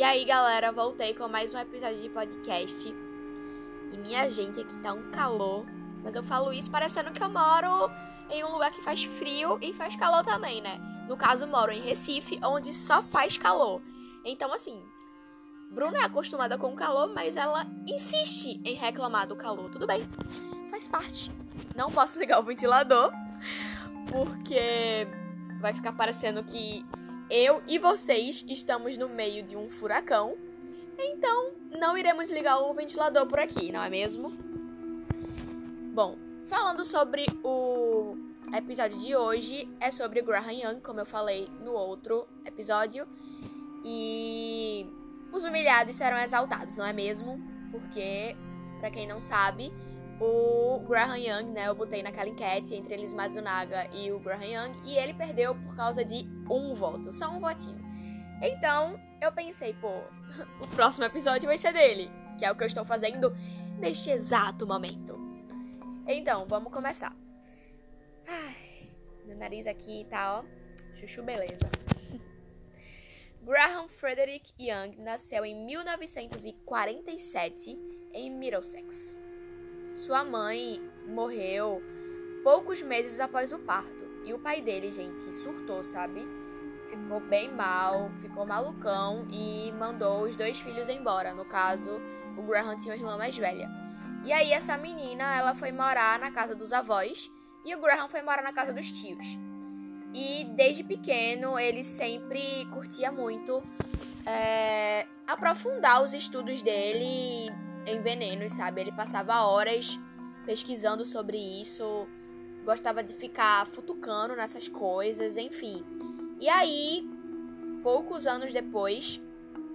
E aí, galera, voltei com mais um episódio de podcast. E minha gente, aqui tá um calor. Mas eu falo isso parecendo que eu moro em um lugar que faz frio e faz calor também, né? No caso, moro em Recife, onde só faz calor. Então, assim, Bruna é acostumada com o calor, mas ela insiste em reclamar do calor. Tudo bem, faz parte. Não posso ligar o ventilador, porque vai ficar parecendo que eu e vocês estamos no meio de um furacão, então não iremos ligar o ventilador por aqui, não é mesmo? Bom, falando sobre o episódio de hoje, é sobre Graham Young, como eu falei no outro episódio, e os humilhados serão exaltados, não é mesmo? Porque, para quem não sabe, o Graham Young, né? Eu botei naquela enquete entre eles Matsunaga e o Graham Young e ele perdeu por causa de um voto, só um votinho. Então, eu pensei, pô, o próximo episódio vai ser dele, que é o que eu estou fazendo neste exato momento. Então, vamos começar. Ai, meu nariz aqui tá, ó, chuchu beleza. Graham Frederick Young nasceu em 1947 em Middlesex. Sua mãe morreu poucos meses após o parto. E o pai dele, gente, surtou, sabe? Ficou bem mal, ficou malucão e mandou os dois filhos embora. No caso, o Graham tinha uma irmã mais velha. E aí essa menina, ela foi morar na casa dos avós e o Graham foi morar na casa dos tios. E desde pequeno ele sempre curtia muito é, aprofundar os estudos dele em venenos, sabe? Ele passava horas pesquisando sobre isso, gostava de ficar futucando nessas coisas, enfim. E aí, poucos anos depois,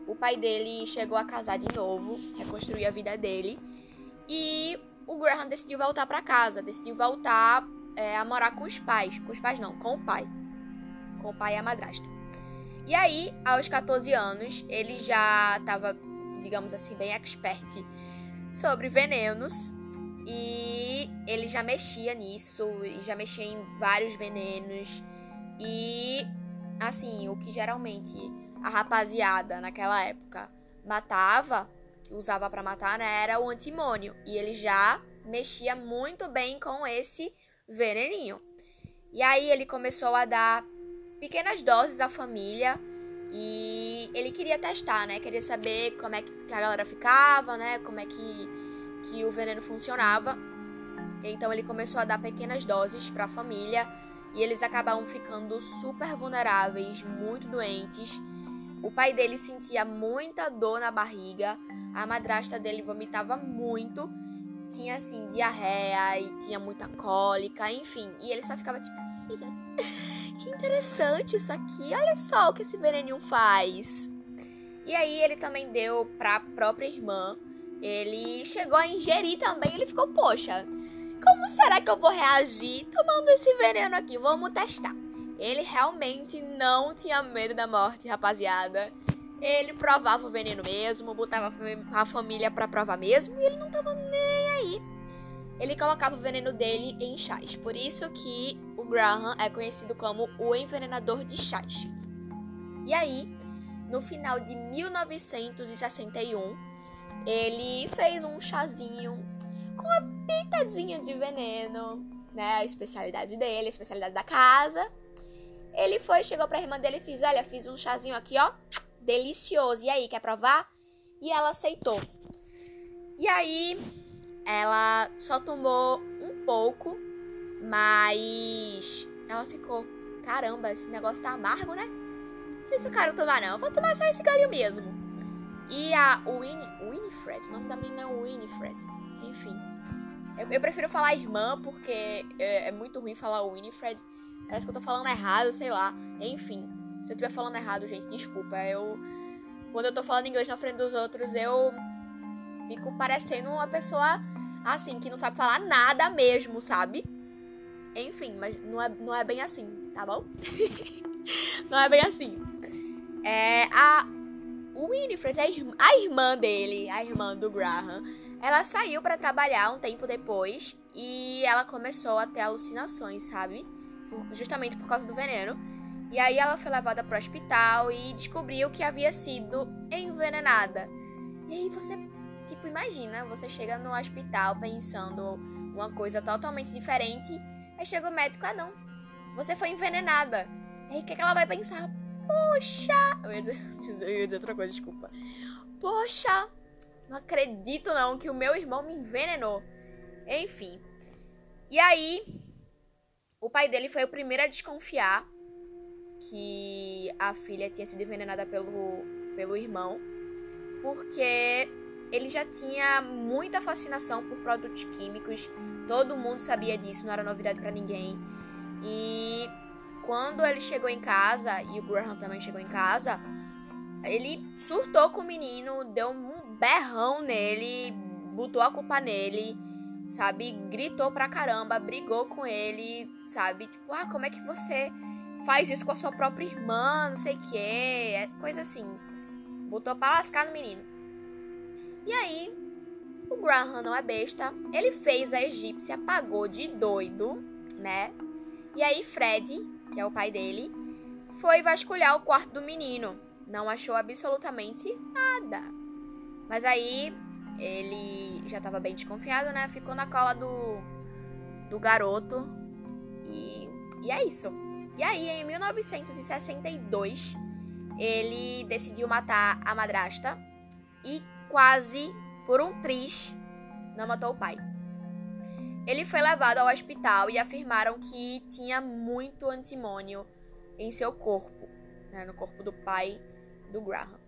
o pai dele chegou a casar de novo, reconstruir a vida dele, e o Graham decidiu voltar para casa, decidiu voltar é, a morar com os pais, com os pais não, com o pai, com o pai e a madrasta. E aí, aos 14 anos, ele já estava, digamos assim, bem expert sobre venenos. E ele já mexia nisso e já mexia em vários venenos. E assim, o que geralmente a rapaziada naquela época matava, que usava para matar, né, era o antimônio, e ele já mexia muito bem com esse veneninho. E aí ele começou a dar pequenas doses à família e ele queria testar, né? Queria saber como é que a galera ficava, né? Como é que, que o veneno funcionava. Então ele começou a dar pequenas doses para a família e eles acabavam ficando super vulneráveis, muito doentes. O pai dele sentia muita dor na barriga, a madrasta dele vomitava muito, tinha assim diarreia e tinha muita cólica, enfim. E ele só ficava tipo interessante isso aqui. Olha só o que esse veneninho faz. E aí ele também deu pra própria irmã. Ele chegou a ingerir também. Ele ficou, poxa, como será que eu vou reagir tomando esse veneno aqui? Vamos testar. Ele realmente não tinha medo da morte, rapaziada. Ele provava o veneno mesmo, botava a família pra provar mesmo e ele não tava nem aí. Ele colocava o veneno dele em chás. Por isso que Graham é conhecido como o envenenador de chás. E aí, no final de 1961, ele fez um chazinho com uma pitadinha de veneno, né? A especialidade dele, a especialidade da casa. Ele foi, chegou pra irmã dele e fez: Olha, fiz um chazinho aqui, ó, delicioso. E aí, quer provar? E ela aceitou. E aí, ela só tomou um pouco mas ela ficou, caramba, esse negócio tá amargo, né? Não sei se eu quero tomar, não. Eu vou tomar só esse galho mesmo. E a Winnie, Winifred, o nome da menina é Winifred. Enfim. Eu, eu prefiro falar irmã porque é, é, muito ruim falar Winifred. Parece que eu tô falando errado, sei lá. Enfim. Se eu estiver falando errado, gente, desculpa. Eu. Quando eu tô falando inglês na frente dos outros, eu fico parecendo uma pessoa assim, que não sabe falar nada mesmo, sabe? Enfim, mas não é, não é bem assim, tá bom? não é bem assim. É, a Winifred, a a irmã dele, a irmã do Graham, ela saiu para trabalhar um tempo depois e ela começou a ter alucinações, sabe? Justamente por causa do veneno. E aí ela foi levada para o hospital e descobriu que havia sido envenenada. E aí você, tipo, imagina, você chega no hospital pensando uma coisa totalmente diferente, aí chega o médico, ah não, você foi envenenada. Aí o que, é que ela vai pensar? Poxa! Eu ia, dizer, eu ia dizer outra coisa, desculpa. Poxa! Não acredito não que o meu irmão me envenenou. Enfim. E aí, o pai dele foi o primeiro a desconfiar que a filha tinha sido envenenada pelo, pelo irmão, porque ele já tinha muita fascinação por produtos químicos, todo mundo sabia disso, não era novidade para ninguém. E quando ele chegou em casa, e o Graham também chegou em casa, ele surtou com o menino, deu um berrão nele, botou a culpa nele, sabe? Gritou pra caramba, brigou com ele, sabe? Tipo, ah, como é que você faz isso com a sua própria irmã, não sei o que, é coisa assim. Botou pra lascar no menino. E aí, o Graham não é besta, ele fez a egípcia, pagou de doido, né? E aí, Fred, que é o pai dele, foi vasculhar o quarto do menino. Não achou absolutamente nada. Mas aí, ele já tava bem desconfiado, né? Ficou na cola do, do garoto. E, e é isso. E aí, em 1962, ele decidiu matar a madrasta e quase por um triz não matou o pai. Ele foi levado ao hospital e afirmaram que tinha muito antimônio em seu corpo, né, no corpo do pai do Graham.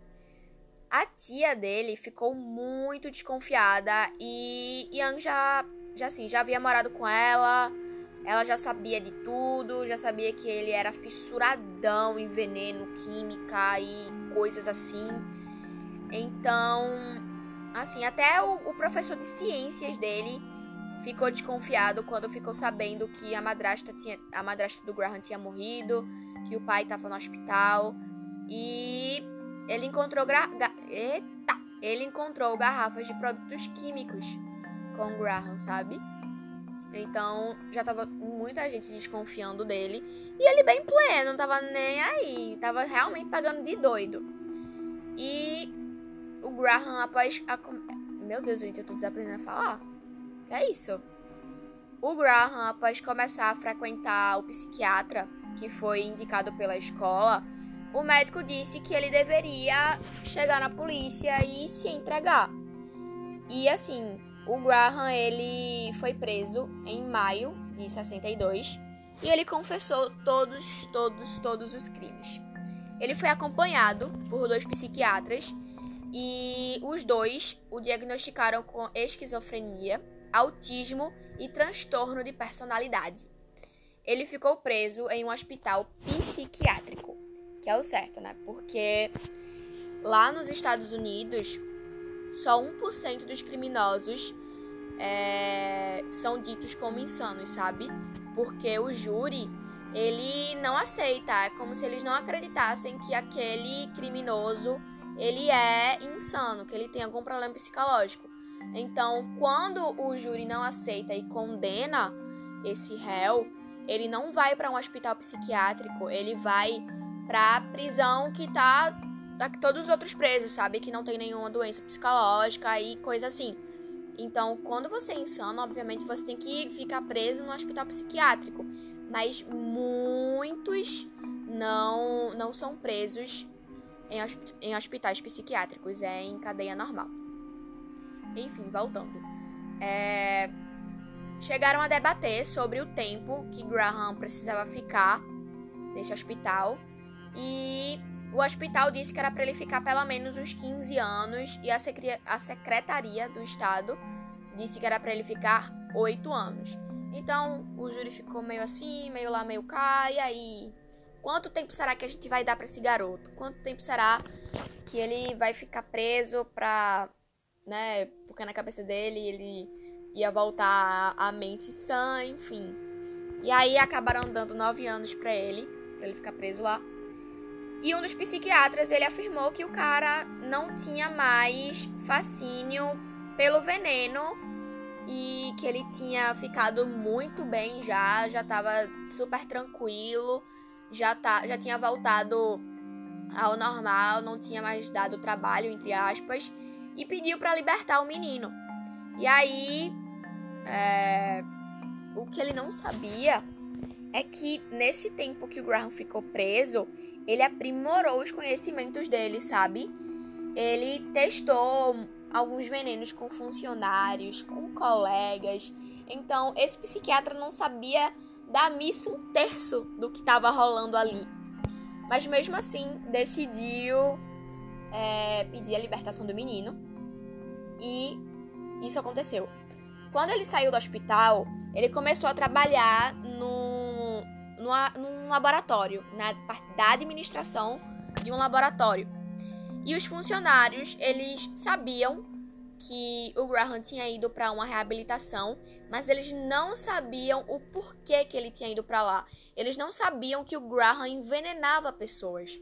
A tia dele ficou muito desconfiada e Young já, já assim, já havia morado com ela, ela já sabia de tudo, já sabia que ele era fissuradão em veneno, química e coisas assim. Então, assim, até o, o professor de ciências dele ficou desconfiado quando ficou sabendo que a madrasta tinha, a madrasta do Graham tinha morrido, que o pai estava no hospital e ele encontrou gra, ga, eita, ele encontrou garrafas de produtos químicos com o Graham, sabe? Então já tava muita gente desconfiando dele. E ele bem pleno, não tava nem aí. Tava realmente pagando de doido. E o Graham, após. A... Meu Deus, eu tô desaprendendo a falar. Que é isso? O Graham, após começar a frequentar o psiquiatra, que foi indicado pela escola, o médico disse que ele deveria chegar na polícia e se entregar. E assim, o Graham ele foi preso em maio de 62 e ele confessou todos, todos, todos os crimes. Ele foi acompanhado por dois psiquiatras e os dois o diagnosticaram com esquizofrenia, autismo e transtorno de personalidade. Ele ficou preso em um hospital psiquiátrico, que é o certo, né? Porque lá nos Estados Unidos só 1% dos criminosos é, são ditos como insanos, sabe? Porque o júri, ele não aceita. É como se eles não acreditassem que aquele criminoso, ele é insano, que ele tem algum problema psicológico. Então, quando o júri não aceita e condena esse réu, ele não vai para um hospital psiquiátrico, ele vai para prisão que tá todos os outros presos, sabe? Que não tem nenhuma doença psicológica e coisa assim. Então, quando você é insano, obviamente você tem que ficar preso no hospital psiquiátrico. Mas muitos não, não são presos em, em hospitais psiquiátricos, é em cadeia normal. Enfim, voltando. É, chegaram a debater sobre o tempo que Graham precisava ficar nesse hospital. E o hospital disse que era para ele ficar pelo menos uns 15 anos e a, a secretaria do estado disse que era para ele ficar 8 anos. Então o júri ficou meio assim, meio lá, meio cá, e aí? Quanto tempo será que a gente vai dar para esse garoto? Quanto tempo será que ele vai ficar preso pra. né? Porque na cabeça dele ele ia voltar à mente sã, enfim. E aí acabaram dando 9 anos para ele, para ele ficar preso lá. E um dos psiquiatras, ele afirmou que o cara não tinha mais fascínio pelo veneno e que ele tinha ficado muito bem já, já estava super tranquilo já, tá, já tinha voltado ao normal, não tinha mais dado trabalho, entre aspas, e pediu para libertar o menino. E aí, é, o que ele não sabia é que nesse tempo que o Graham ficou preso, ele aprimorou os conhecimentos dele, sabe? Ele testou alguns venenos com funcionários, com colegas. Então, esse psiquiatra não sabia dar missa um terço do que estava rolando ali. Mas mesmo assim, decidiu é, pedir a libertação do menino. E isso aconteceu. Quando ele saiu do hospital, ele começou a trabalhar no, no, num laboratório, na parte da administração de um laboratório. E os funcionários, eles sabiam que o Graham tinha ido para uma reabilitação, mas eles não sabiam o porquê que ele tinha ido para lá. Eles não sabiam que o Graham envenenava pessoas.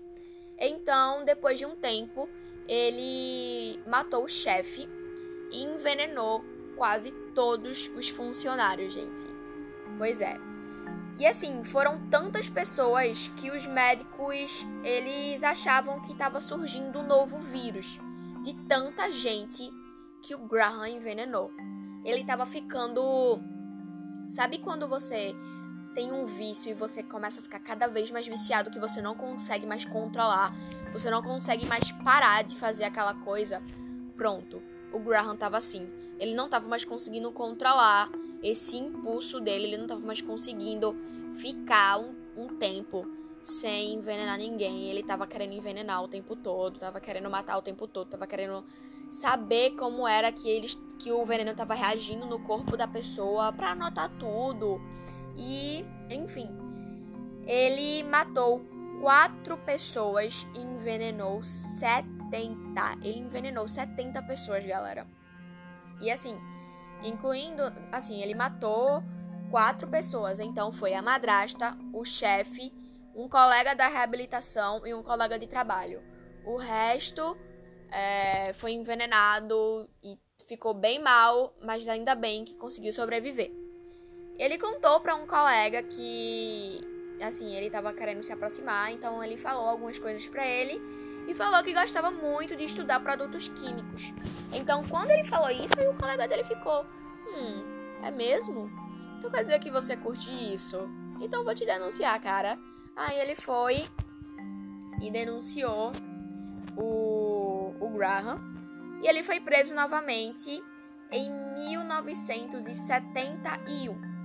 Então, depois de um tempo, ele matou o chefe e envenenou quase todos os funcionários, gente. Pois é. E assim, foram tantas pessoas que os médicos eles achavam que estava surgindo um novo vírus de tanta gente que o Graham envenenou. Ele estava ficando. Sabe quando você tem um vício e você começa a ficar cada vez mais viciado que você não consegue mais controlar, você não consegue mais parar de fazer aquela coisa? Pronto, o Graham tava assim. Ele não tava mais conseguindo controlar esse impulso dele, ele não tava mais conseguindo ficar um, um tempo sem envenenar ninguém. Ele tava querendo envenenar o tempo todo, tava querendo matar o tempo todo, tava querendo saber como era que eles que o veneno estava reagindo no corpo da pessoa para anotar tudo. E, enfim, ele matou quatro pessoas e envenenou 70. Ele envenenou 70 pessoas, galera. E assim, incluindo, assim, ele matou quatro pessoas. Então foi a madrasta, o chefe, um colega da reabilitação e um colega de trabalho. O resto é, foi envenenado e ficou bem mal, mas ainda bem que conseguiu sobreviver. Ele contou para um colega que, assim, ele estava querendo se aproximar, então ele falou algumas coisas para ele e falou que gostava muito de estudar produtos químicos. Então, quando ele falou isso, o colega dele ficou: Hum, é mesmo? Então quer dizer que você curte isso? Então vou te denunciar, cara. Aí ele foi e denunciou o Graham. E ele foi preso novamente em 1971.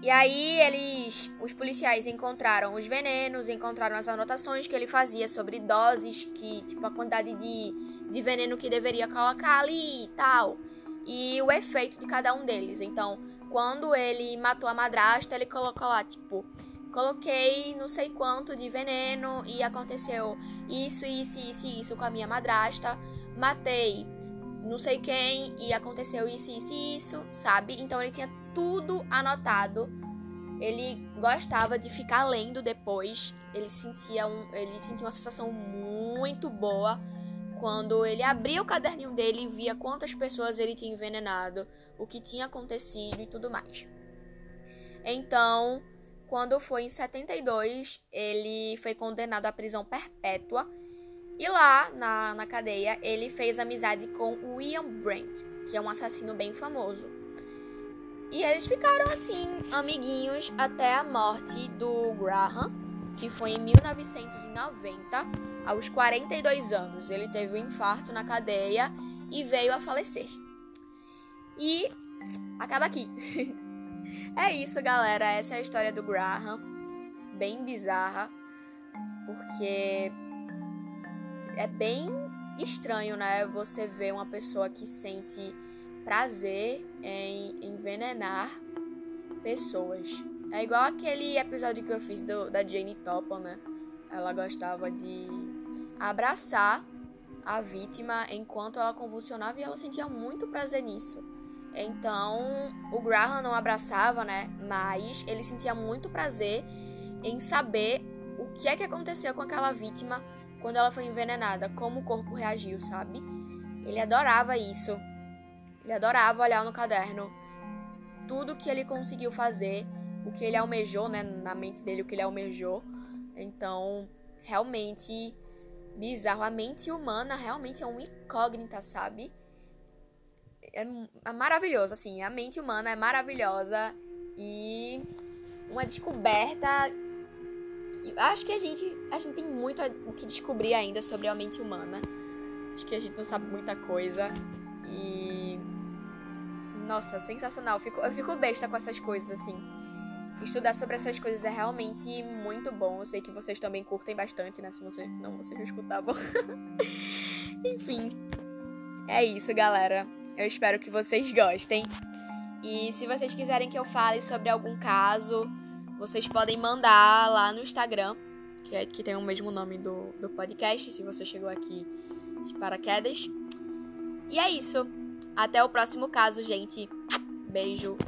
E aí eles, os policiais encontraram os venenos, encontraram as anotações que ele fazia sobre doses, que tipo a quantidade de, de veneno que deveria colocar ali e tal, e o efeito de cada um deles. Então, quando ele matou a madrasta, ele colocou lá tipo coloquei não sei quanto de veneno e aconteceu isso, isso, isso, isso com a minha madrasta. Matei não sei quem e aconteceu isso, isso isso, sabe? Então ele tinha tudo anotado. Ele gostava de ficar lendo depois. Ele sentia, um, ele sentia uma sensação muito boa quando ele abria o caderninho dele e via quantas pessoas ele tinha envenenado, o que tinha acontecido e tudo mais. Então, quando foi em 72, ele foi condenado à prisão perpétua. E lá, na, na cadeia, ele fez amizade com William Brent, que é um assassino bem famoso. E eles ficaram assim, amiguinhos, até a morte do Graham, que foi em 1990, aos 42 anos. Ele teve um infarto na cadeia e veio a falecer. E acaba aqui. É isso, galera. Essa é a história do Graham. Bem bizarra. Porque é bem estranho, né? Você ver uma pessoa que sente prazer em envenenar pessoas. É igual aquele episódio que eu fiz do, da Jane Topham, né? Ela gostava de abraçar a vítima enquanto ela convulsionava e ela sentia muito prazer nisso. Então, o Graham não abraçava, né? Mas ele sentia muito prazer em saber o que é que aconteceu com aquela vítima quando ela foi envenenada, como o corpo reagiu, sabe? Ele adorava isso. Ele adorava olhar no caderno tudo que ele conseguiu fazer, o que ele almejou, né, na mente dele, o que ele almejou Então, realmente bizarro. A mente humana realmente é uma incógnita, sabe? É, é maravilhoso, assim. A mente humana é maravilhosa e uma descoberta que acho que a gente a gente tem muito o que descobrir ainda sobre a mente humana. Acho que a gente não sabe muita coisa e nossa, sensacional. Eu fico, eu fico besta com essas coisas assim. Estudar sobre essas coisas é realmente muito bom. Eu sei que vocês também curtem bastante, né? Se você não, vocês não escutavam. Enfim. É isso, galera. Eu espero que vocês gostem. E se vocês quiserem que eu fale sobre algum caso, vocês podem mandar lá no Instagram, que, é, que tem o mesmo nome do, do podcast, se você chegou aqui de paraquedas. E é isso. Até o próximo caso, gente. Beijo.